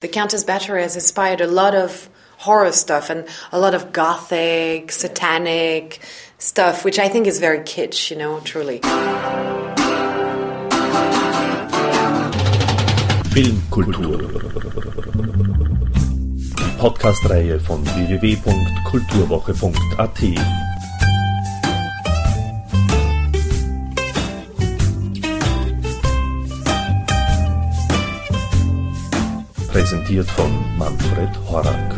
The Countess Bathory has inspired a lot of horror stuff and a lot of gothic, satanic stuff, which I think is very kitsch, you know, truly. Filmkultur. Podcast-Reihe von www.kulturwoche.at. Präsentiert von Manfred Horak.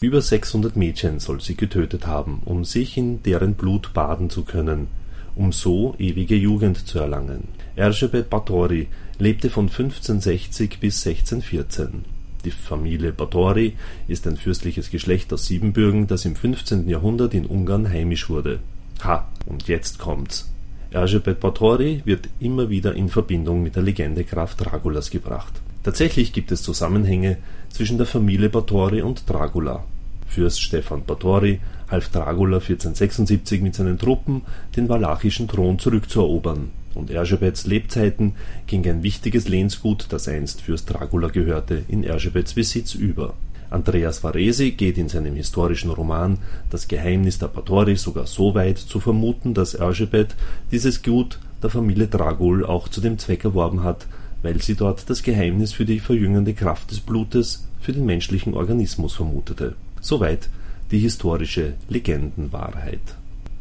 Über 600 Mädchen soll sie getötet haben, um sich in deren Blut baden zu können, um so ewige Jugend zu erlangen. Erzsébet Báthory lebte von 1560 bis 1614. Die Familie Báthory ist ein fürstliches Geschlecht aus Siebenbürgen, das im 15. Jahrhundert in Ungarn heimisch wurde. Ha, und jetzt kommt's. Erzsébet Báthory wird immer wieder in Verbindung mit der Legende Graf Dragulas gebracht. Tatsächlich gibt es Zusammenhänge zwischen der Familie Báthory und Dracula. Fürst Stefan Báthory half Dracula 1476 mit seinen Truppen, den walachischen Thron zurückzuerobern, und Erzsébets Lebzeiten ging ein wichtiges Lehnsgut, das einst Fürst Dracula gehörte, in Erzsébets Besitz über. Andreas Varese geht in seinem historischen Roman Das Geheimnis der Báthory sogar so weit zu vermuten, dass Erzsébet dieses Gut der Familie Dragul auch zu dem Zweck erworben hat, weil sie dort das Geheimnis für die verjüngende Kraft des Blutes für den menschlichen Organismus vermutete. Soweit die historische Legendenwahrheit.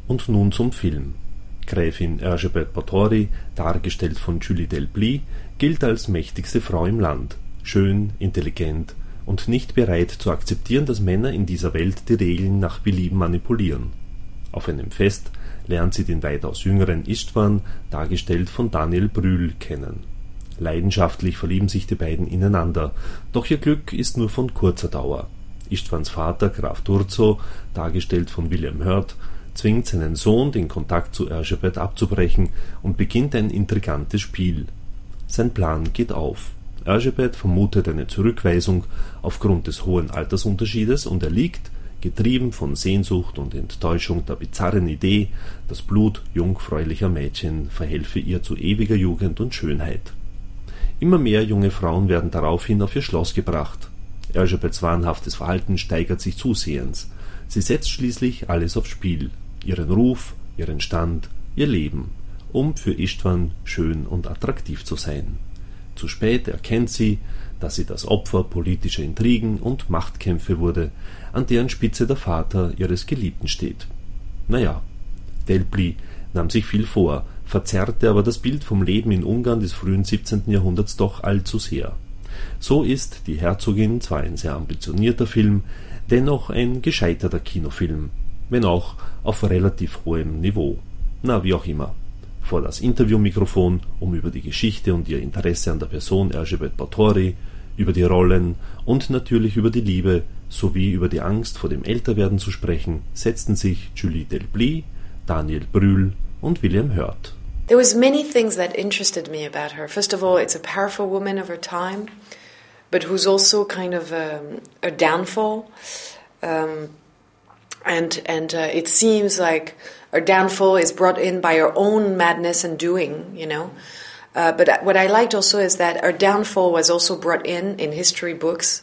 Und nun zum Film. Gräfin Erzsébet Báthory, dargestellt von Julie Delpy, gilt als mächtigste Frau im Land, schön, intelligent und nicht bereit zu akzeptieren, dass Männer in dieser Welt die Regeln nach Belieben manipulieren. Auf einem Fest lernt sie den weitaus jüngeren Istvan, dargestellt von Daniel Brühl, kennen Leidenschaftlich verlieben sich die beiden ineinander, doch ihr Glück ist nur von kurzer Dauer. Istvans Vater Graf Turzo, dargestellt von William Hurt, zwingt seinen Sohn, den Kontakt zu Erzsébet abzubrechen und beginnt ein intrigantes Spiel. Sein Plan geht auf. Erzsébet vermutet eine Zurückweisung aufgrund des hohen Altersunterschiedes und erliegt, getrieben von Sehnsucht und Enttäuschung der bizarren Idee, das Blut jungfräulicher Mädchen verhelfe ihr zu ewiger Jugend und Schönheit. Immer mehr junge Frauen werden daraufhin auf ihr Schloss gebracht. Erzsébets wahnhaftes Verhalten steigert sich zusehends. Sie setzt schließlich alles aufs Spiel, ihren Ruf, ihren Stand, ihr Leben, um für Istvan schön und attraktiv zu sein. Zu spät erkennt sie, dass sie das Opfer politischer Intrigen und Machtkämpfe wurde, an deren Spitze der Vater ihres Geliebten steht. Naja, Delpli nahm sich viel vor, verzerrte aber das Bild vom Leben in Ungarn des frühen 17. Jahrhunderts doch allzu sehr. So ist Die Herzogin zwar ein sehr ambitionierter Film, dennoch ein gescheiterter Kinofilm, wenn auch auf relativ hohem Niveau. Na, wie auch immer. Vor das Interviewmikrofon, um über die Geschichte und ihr Interesse an der Person Erzsébet Báthory, über die Rollen und natürlich über die Liebe sowie über die Angst vor dem Älterwerden zu sprechen, setzten sich Julie Delpy, Daniel Brühl und William Hurt. There was many things that interested me about her. First of all, it's a powerful woman of her time, but who's also kind of um, a downfall. Um, and and uh, it seems like her downfall is brought in by her own madness and doing, you know. Uh, but what I liked also is that her downfall was also brought in in history books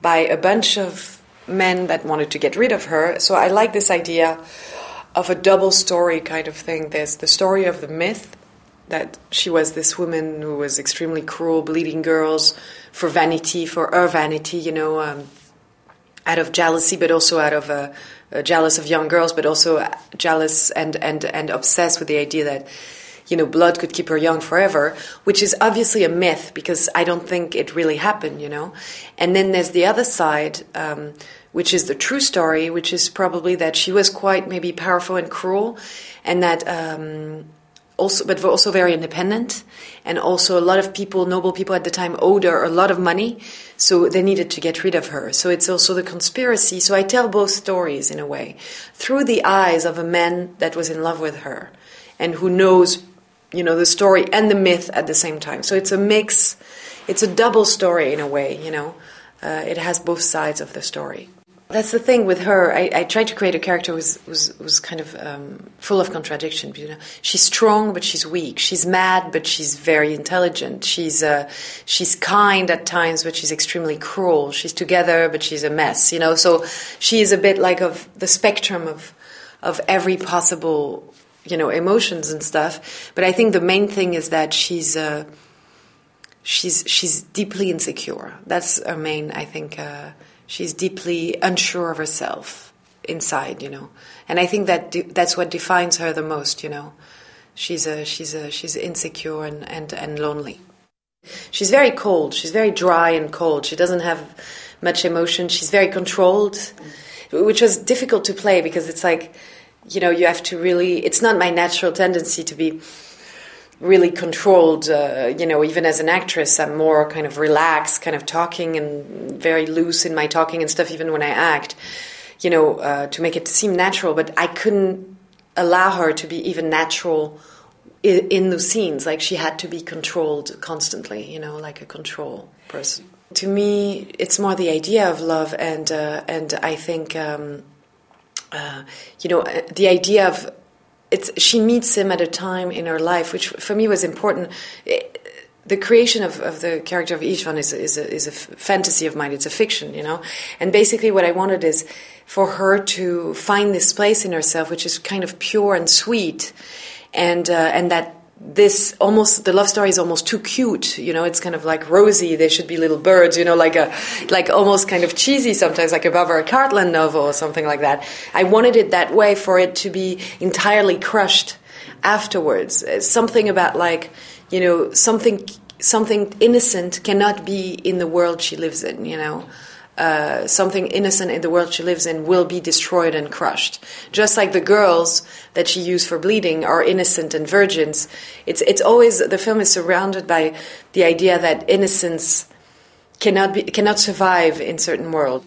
by a bunch of men that wanted to get rid of her. So I like this idea of a double story kind of thing. There's the story of the myth that she was this woman who was extremely cruel, bleeding girls for vanity, for her vanity, you know, um, out of jealousy, but also out of uh, uh, jealous of young girls, but also jealous and and and obsessed with the idea that you know blood could keep her young forever, which is obviously a myth because I don't think it really happened, you know. And then there's the other side. Um, which is the true story, which is probably that she was quite maybe powerful and cruel, and that um, also, but also very independent, and also a lot of people, noble people at the time, owed her a lot of money, so they needed to get rid of her. So it's also the conspiracy. So I tell both stories in a way through the eyes of a man that was in love with her, and who knows, you know, the story and the myth at the same time. So it's a mix. It's a double story in a way, you know. Uh, it has both sides of the story. that's the thing with her. I, I tried to create a character who was was, was kind of um, full of contradiction. You know, she's strong but she's weak. She's mad but she's very intelligent. She's uh, she's kind at times but she's extremely cruel. She's together but she's a mess. You know, so she is a bit like of the spectrum of of every possible you know emotions and stuff. But I think the main thing is that she's. Uh, she's she's deeply insecure. That's her main, I think, uh, she's deeply unsure of herself inside, you know. And I think that de- that's what defines her the most, you know. She's a, she's a, she's insecure and, and, and lonely. She's very cold. She's very dry and cold. She doesn't have much emotion. She's very controlled, which was difficult to play because it's like, you know, you have to really. It's not my natural tendency to be really controlled. Uh, you know, even as an actress, I'm more kind of relaxed, kind of talking and very loose in my talking and stuff. Even when I act, you know, uh, to make it seem natural. But I couldn't allow her to be even natural in, in the scenes. Like she had to be controlled constantly. You know, like a control person. To me, it's more the idea of love, and uh, and I think. Um, uh, you know, the idea of it's she meets him at a time in her life, which for me was important. It, the creation of, of the character of Istvan is, is, a, is a fantasy of mine. It's a fiction, you know. And basically, what I wanted is for her to find this place in herself, which is kind of pure and sweet, and uh, and that this almost the love story is almost too cute you know it's kind of like rosy they should be little birds you know like a like almost kind of cheesy sometimes like a Barbara Cartland novel or something like that. I wanted it that way for it to be entirely crushed afterwards. Uh, something about like you know something something innocent cannot be in the world she lives in you know uh, something innocent in the world she lives in will be destroyed and crushed. Just like the girls that she used for bleeding are innocent and virgins. It's it's always the film is surrounded by the idea that innocence cannot be cannot survive in certain world.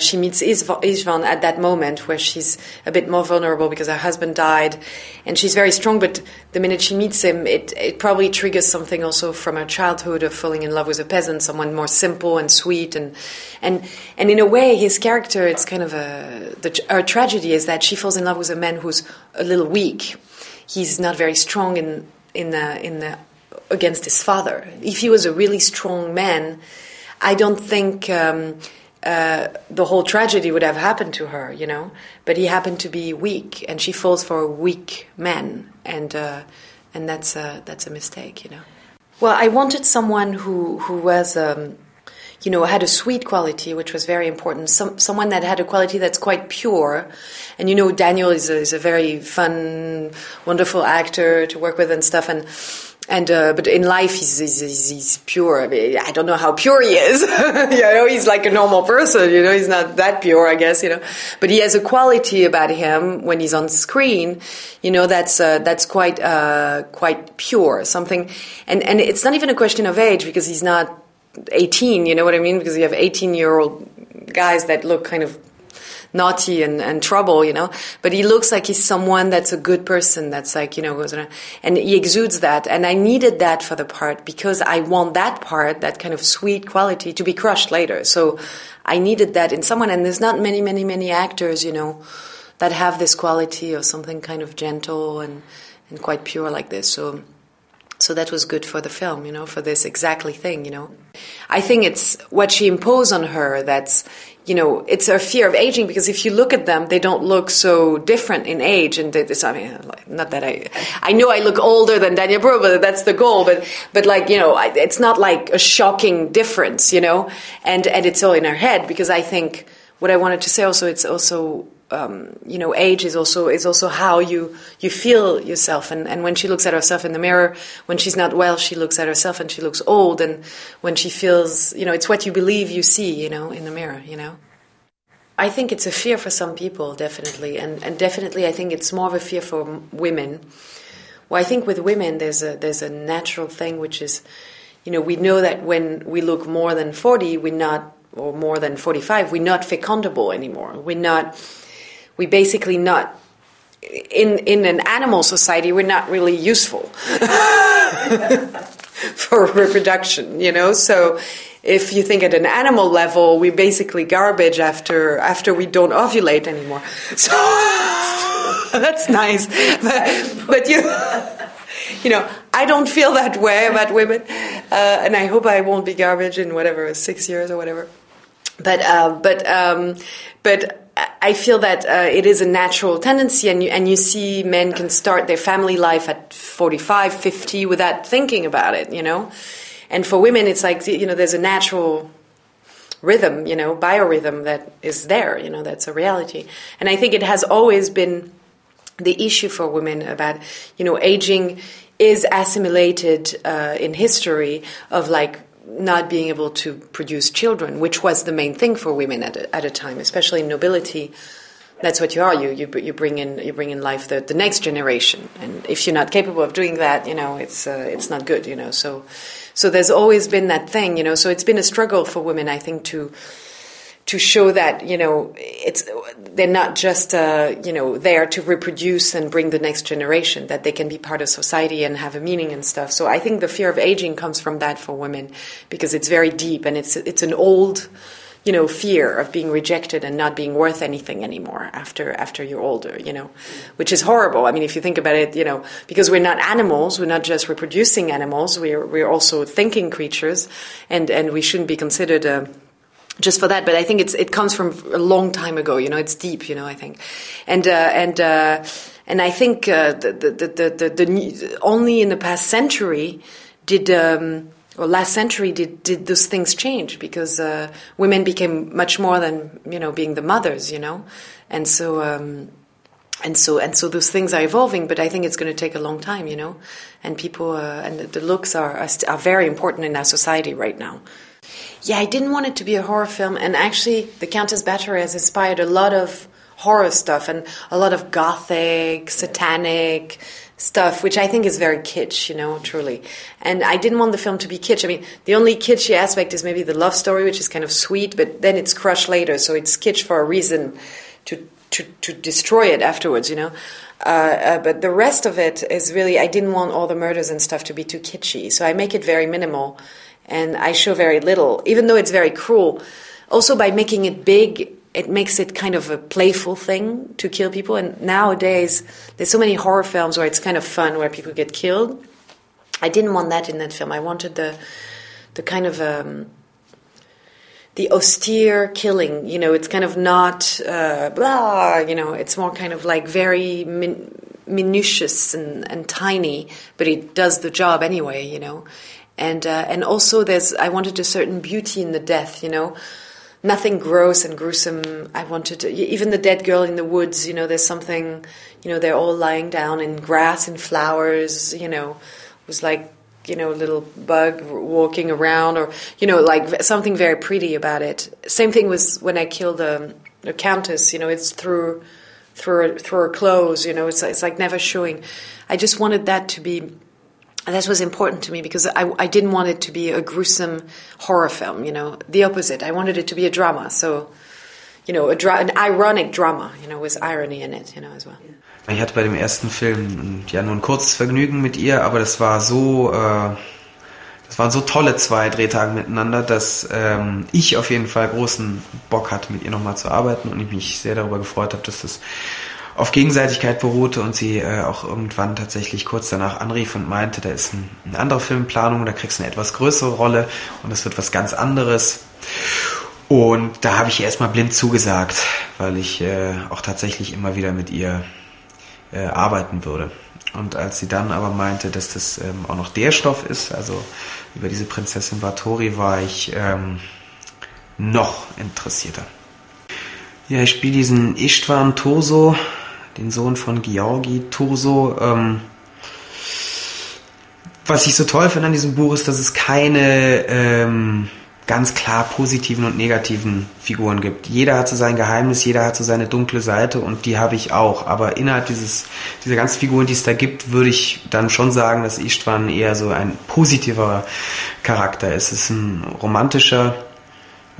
She meets Istvan at that moment where she's a bit more vulnerable because her husband died, and she's very strong. But the minute she meets him, it, it probably triggers something also from her childhood of falling in love with a peasant, someone more simple and sweet, and and and in a way, his character it's kind of a the, her tragedy is that she falls in love with a man who's a little weak. He's not very strong in in the, in the against his father. If he was a really strong man, I don't think. Um, uh, the whole tragedy would have happened to her, you know. But he happened to be weak, and she falls for a weak man, and uh, and that's a, that's a mistake, you know. Well, I wanted someone who who was. Um, you know, had a sweet quality, which was very important. Some, someone that had a quality that's quite pure. And you know, Daniel is a, is a very fun, wonderful actor to work with and stuff. And and uh, but in life he's, he's, he's pure. I, mean, I, don't know how pure he is. you know, he's like a normal person. You know, he's not that pure, I guess. You know, but he has a quality about him when he's on screen. You know, that's uh, that's quite uh, quite pure. Something, and and it's not even a question of age because he's not 18. You know what I mean? Because you have 18 year old guys that look kind of naughty and, and trouble, you know. But he looks like he's someone that's a good person, that's like, you know, goes around. And he exudes that. And I needed that for the part because I want that part, that kind of sweet quality, to be crushed later. So I needed that in someone. And there's not many, many, many actors, you know, that have this quality or something kind of gentle and, and quite pure like this. So so that was good for the film, you know, for this exactly thing, you know. I think it's what she imposed on her that's, you know, it's a fear of aging because if you look at them, they don't look so different in age. And I mean, not that I, I know I look older than Daniel but that's the goal. But, but like, you know, it's not like a shocking difference, you know, and, and it's all in our head because I think what I wanted to say also, it's also um, you know, age is also is also how you you feel yourself. And, and when she looks at herself in the mirror, when she's not well, she looks at herself and she looks old. And when she feels, you know, it's what you believe you see, you know, in the mirror. You know, I think it's a fear for some people, definitely, and and definitely, I think it's more of a fear for women. Well, I think with women, there's a there's a natural thing which is, you know, we know that when we look more than forty, we're not or more than 45 we're not fecundable anymore we're not we basically not in in an animal society we're not really useful for reproduction you know so if you think at an animal level, we're basically garbage after after we don't ovulate anymore. So that's nice, but, but you. You know, I don't feel that way about women, uh, and I hope I won't be garbage in whatever six years or whatever. But uh, but um, but I feel that uh, it is a natural tendency, and you, and you see men can start their family life at 45, 50 without thinking about it, you know? And for women, it's like, you know, there's a natural rhythm, you know, biorhythm that is there, you know, that's a reality. And I think it has always been the issue for women about, you know, aging is assimilated uh, in history of like not being able to produce children, which was the main thing for women at a, at a time, especially in nobility. That's what you are. You, you you bring in you bring in life the, the next generation, and if you're not capable of doing that, you know it's uh, it's not good. You know, so so there's always been that thing. You know, so it's been a struggle for women, I think, to to show that you know it's they're not just uh, you know there to reproduce and bring the next generation that they can be part of society and have a meaning and stuff. So i think the fear of aging comes from that for women because it's very deep and it's it's an old you know fear of being rejected and not being worth anything anymore after after you're older you know which is horrible. I mean if you think about it you know because we're not animals we're not just reproducing animals we're we're also thinking creatures and and we shouldn't be considered a just for that. But I think it's it comes from a long time ago. You know, it's deep. You know, I think, and uh, and uh, and I think uh, the, the, the, the, the only in the past century did. Um, or last century did, did those things change because uh, women became much more than you know being the mothers you know and so um, and so and so those things are evolving but i think it's going to take a long time you know and people uh, and the looks are, are, are very important in our society right now yeah, I didn't want it to be a horror film, and actually, The Countess Bathory has inspired a lot of horror stuff and a lot of gothic, satanic stuff, which I think is very kitsch, you know, truly. And I didn't want the film to be kitsch. I mean, the only kitschy aspect is maybe the love story, which is kind of sweet, but then it's crushed later, so it's kitsch for a reason to to, to destroy it afterwards, you know. Uh, uh, but the rest of it is really, I didn't want all the murders and stuff to be too kitschy, so I make it very minimal and I show very little, even though it's very cruel. Also, by making it big, it makes it kind of a playful thing to kill people. And nowadays, there's so many horror films where it's kind of fun, where people get killed. I didn't want that in that film. I wanted the the kind of um, the austere killing. You know, it's kind of not uh, blah. You know, it's more kind of like very min- minutious and, and tiny, but it does the job anyway. You know, and uh, and also there's I wanted a certain beauty in the death, you know, nothing gross and gruesome. I wanted to, even the dead girl in the woods, you know, there's something, you know, they're all lying down in grass and flowers, you know, it was like you know, a little bug walking around, or you know, like something very pretty about it. Same thing was when I killed the, a countess. You know, it's through through through her clothes. You know, it's it's like never showing. I just wanted that to be that was important to me because I, I didn't want it to be a gruesome horror film, you know, the opposite. I wanted it to be a drama. So, you know, dra an ironic drama, you know, with irony in it, you know, as well. Ich hatte bei dem ersten Film ja nur ein kurzes Vergnügen mit ihr, aber das war so, äh, das waren so tolle zwei Drehtage miteinander, dass ähm, ich auf jeden Fall großen Bock hatte, mit ihr nochmal zu arbeiten und ich mich sehr darüber gefreut habe, dass das auf Gegenseitigkeit beruhte und sie äh, auch irgendwann tatsächlich kurz danach anrief und meinte, da ist ein, eine andere Filmplanung, da kriegst du eine etwas größere Rolle und das wird was ganz anderes. Und da habe ich erstmal blind zugesagt, weil ich äh, auch tatsächlich immer wieder mit ihr äh, arbeiten würde. Und als sie dann aber meinte, dass das ähm, auch noch der Stoff ist, also über diese Prinzessin Vatori, war ich ähm, noch interessierter. Ja, ich spiele diesen Istvan Toso, den Sohn von Georgi Turso. Ähm, was ich so toll finde an diesem Buch ist, dass es keine ähm, ganz klar positiven und negativen Figuren gibt. Jeder hat so sein Geheimnis, jeder hat so seine dunkle Seite und die habe ich auch. Aber innerhalb dieses, dieser ganzen Figuren, die es da gibt, würde ich dann schon sagen, dass Istvan eher so ein positiver Charakter ist. Es ist ein romantischer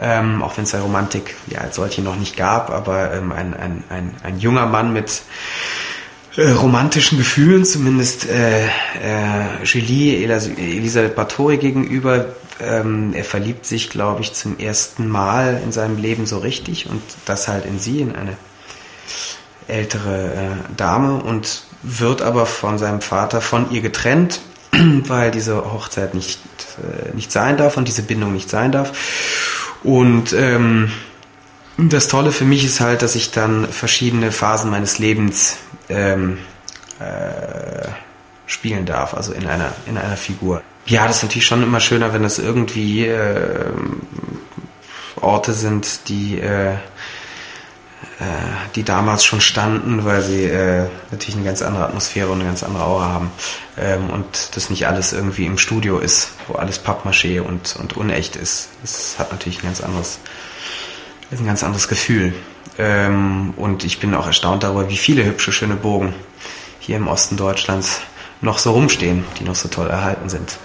ähm, auch wenn es ja Romantik ja als solche noch nicht gab, aber ähm, ein, ein, ein, ein junger Mann mit äh, romantischen Gefühlen, zumindest äh, äh, Julie Elisabeth Bathory gegenüber, ähm, er verliebt sich, glaube ich, zum ersten Mal in seinem Leben so richtig und das halt in sie, in eine ältere äh, Dame und wird aber von seinem Vater von ihr getrennt, weil diese Hochzeit nicht, äh, nicht sein darf und diese Bindung nicht sein darf. Und ähm, das Tolle für mich ist halt, dass ich dann verschiedene Phasen meines Lebens ähm, äh, spielen darf, also in einer, in einer Figur. Ja, das ist natürlich schon immer schöner, wenn das irgendwie äh, Orte sind, die, äh, die damals schon standen, weil sie äh, natürlich eine ganz andere Atmosphäre und eine ganz andere Aura haben. Ähm, und das nicht alles irgendwie im Studio ist, wo alles Pappmaché und, und unecht ist. Das hat natürlich ein ganz anderes, ein ganz anderes Gefühl. Ähm, und ich bin auch erstaunt darüber, wie viele hübsche, schöne Bogen hier im Osten Deutschlands noch so rumstehen, die noch so toll erhalten sind.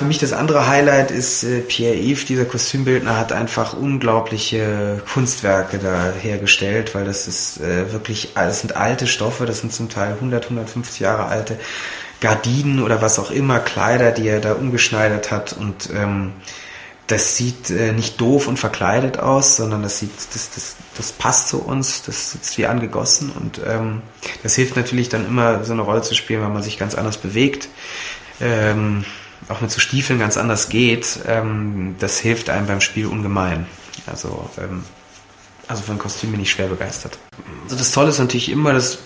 Für mich das andere Highlight ist äh, Pierre-Yves, dieser Kostümbildner, hat einfach unglaubliche Kunstwerke da hergestellt, weil das ist äh, wirklich, das sind alte Stoffe, das sind zum Teil 100, 150 Jahre alte Gardinen oder was auch immer, Kleider, die er da umgeschneidert hat. Und ähm, das sieht äh, nicht doof und verkleidet aus, sondern das sieht, das, das, das passt zu uns, das sitzt wie angegossen. Und ähm, das hilft natürlich dann immer so eine Rolle zu spielen, weil man sich ganz anders bewegt, ähm, auch mit so Stiefeln ganz anders geht. Ähm, das hilft einem beim Spiel ungemein. Also, ähm, also von Kostüm bin ich schwer begeistert. Also das Tolle ist natürlich immer, das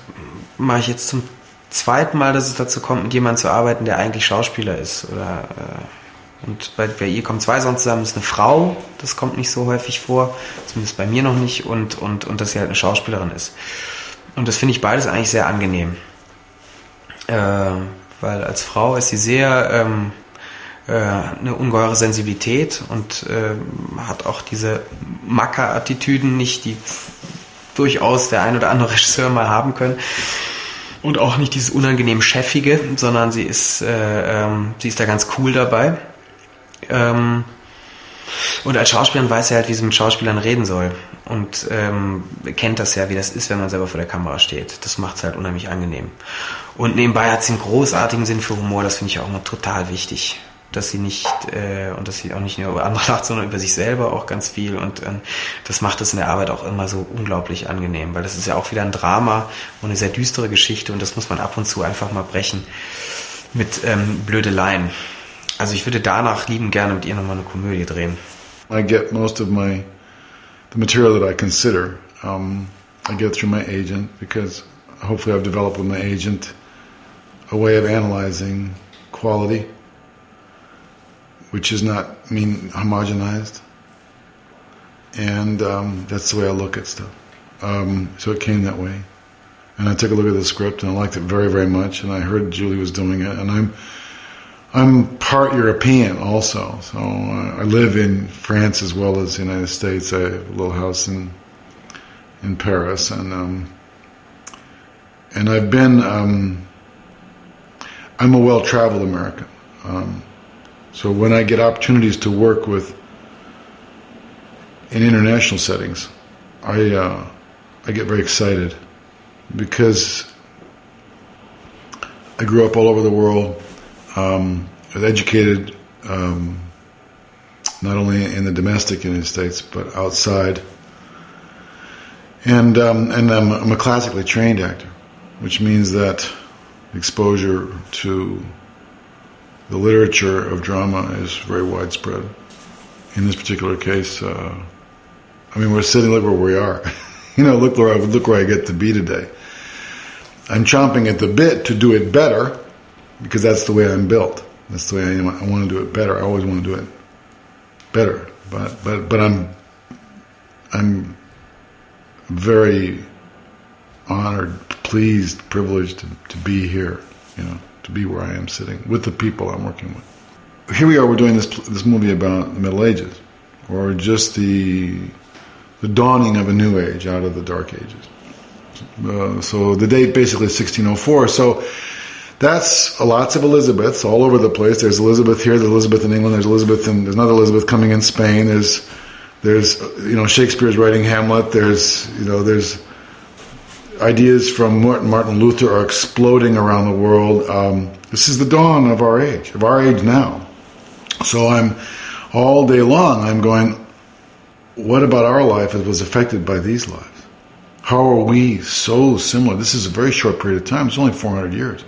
mache ich jetzt zum zweiten Mal, dass es dazu kommt, mit jemandem zu arbeiten, der eigentlich Schauspieler ist oder äh, und bei, bei ihr kommen zwei Songs zusammen, das ist eine Frau, das kommt nicht so häufig vor, zumindest bei mir noch nicht, und, und, und dass sie halt eine Schauspielerin ist. Und das finde ich beides eigentlich sehr angenehm. Äh, weil als Frau ist sie sehr ähm, äh, eine ungeheure Sensibilität und äh, hat auch diese Macker-Attitüden nicht, die durchaus der ein oder andere Regisseur mal haben können. Und auch nicht dieses unangenehm Chefige, sondern sie ist, äh, ähm, sie ist da ganz cool dabei. Ähm, und als Schauspielerin weiß er halt, wie sie mit Schauspielern reden soll. Und ähm, kennt das ja, wie das ist, wenn man selber vor der Kamera steht. Das macht es halt unheimlich angenehm. Und nebenbei hat sie einen großartigen Sinn für Humor, das finde ich auch immer total wichtig. Dass sie nicht, äh, und dass sie auch nicht nur über andere lacht, sondern über sich selber auch ganz viel. Und äh, das macht es in der Arbeit auch immer so unglaublich angenehm, weil das ist ja auch wieder ein Drama und eine sehr düstere Geschichte und das muss man ab und zu einfach mal brechen mit ähm, Blödeleien. Also ich würde danach lieben gerne mit ihr nochmal eine Komödie drehen. I get most of my the material that I consider. Um, I get through my agent because hopefully I've developed with my agent a way of analyzing quality, which is not mean homogenized, and um, that's the way I look at stuff. Um, so it came that way, and I took a look at the script and I liked it very very much, and I heard Julie was doing it, and I'm I'm part European also, so uh, I live in France as well as the United States. I have a little house in in Paris, and um, and I've been. Um, I'm a well-traveled American, um, so when I get opportunities to work with in international settings, I uh, I get very excited because I grew up all over the world. Um, I was educated um, not only in the domestic United States but outside, and um, and I'm, I'm, a classically trained actor, which means that exposure to the literature of drama is very widespread. In this particular case, uh, I mean, we're sitting look where we are. you know, look where I, look where I get to be today. I'm chomping at the bit to do it better because that's the way I'm built. That's the way I. I want to do it better. I always want to do it better. But but but I'm I'm very honored, pleased, privileged to, to be here. You know, to be where I am sitting with the people I'm working with. Here we are. We're doing this this movie about the Middle Ages, or just the the dawning of a new age out of the Dark Ages. Uh, so the date basically is 1604. So that's lots of Elizabeths all over the place. There's Elizabeth here, there's Elizabeth in England, there's Elizabeth and there's another Elizabeth coming in Spain. There's there's you know Shakespeare's writing Hamlet. There's you know there's ideas from Martin, Luther are exploding around the world. Um, this is the dawn of our age, of our age now. So I'm all day long, I'm going, what about our life that was affected by these lives? How are we so similar? This is a very short period of time. It's only 400 years.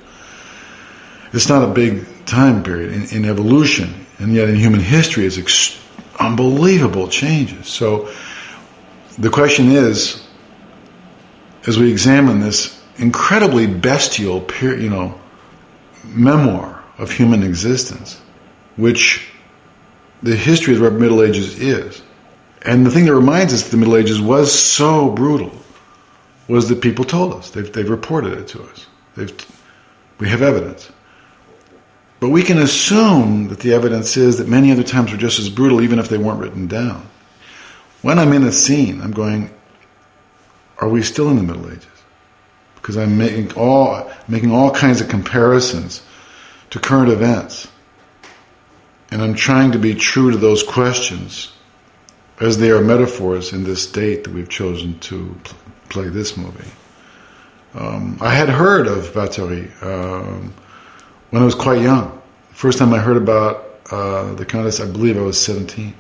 It's not a big time period in, in evolution, and yet in human history, it's ex- unbelievable changes. So the question is, as we examine this incredibly bestial, you know, memoir of human existence, which the history of the Middle Ages is, and the thing that reminds us that the Middle Ages was so brutal was that people told us. They've, they've reported it to us. They've, we have evidence. But we can assume that the evidence is that many other times were just as brutal, even if they weren't written down. When I'm in a scene, I'm going, are we still in the Middle Ages? Because I'm making all, making all kinds of comparisons to current events. And I'm trying to be true to those questions as they are metaphors in this date that we've chosen to pl- play this movie. Um, I had heard of Bathory um, when I was quite young. First time I heard about uh, the Countess, I believe I was 17.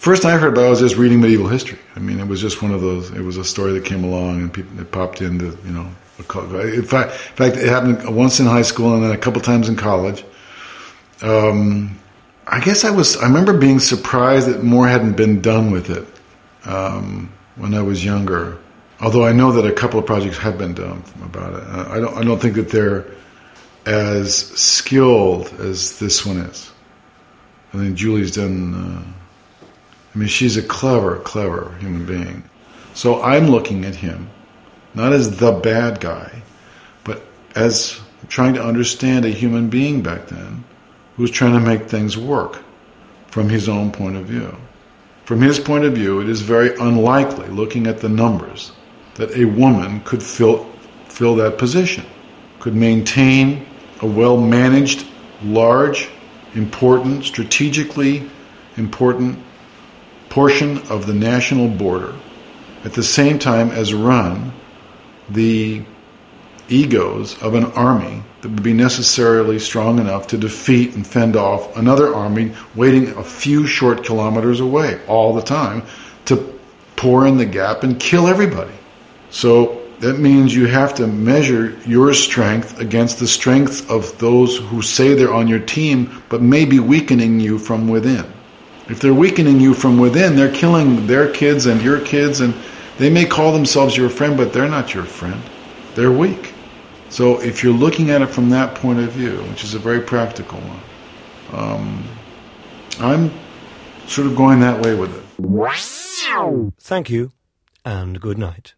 First I heard about it, I was just reading medieval history. I mean, it was just one of those, it was a story that came along and people, it popped into, you know, in fact, in fact, it happened once in high school and then a couple times in college. Um, I guess I was. I remember being surprised that more hadn't been done with it um, when I was younger. Although I know that a couple of projects have been done about it. I don't. I don't think that they're as skilled as this one is. I think Julie's done. Uh, I mean, she's a clever, clever human being. So I'm looking at him not as the bad guy, but as trying to understand a human being back then who's trying to make things work from his own point of view. From his point of view, it is very unlikely, looking at the numbers, that a woman could fill, fill that position, could maintain a well managed, large, important, strategically important portion of the national border, at the same time as run the egos of an army that would be necessarily strong enough to defeat and fend off another army waiting a few short kilometers away all the time to pour in the gap and kill everybody. So that means you have to measure your strength against the strength of those who say they're on your team but may be weakening you from within. If they're weakening you from within, they're killing their kids and your kids, and they may call themselves your friend, but they're not your friend. They're weak. So if you're looking at it from that point of view, which is a very practical one, um, I'm sort of going that way with it. Thank you and good night.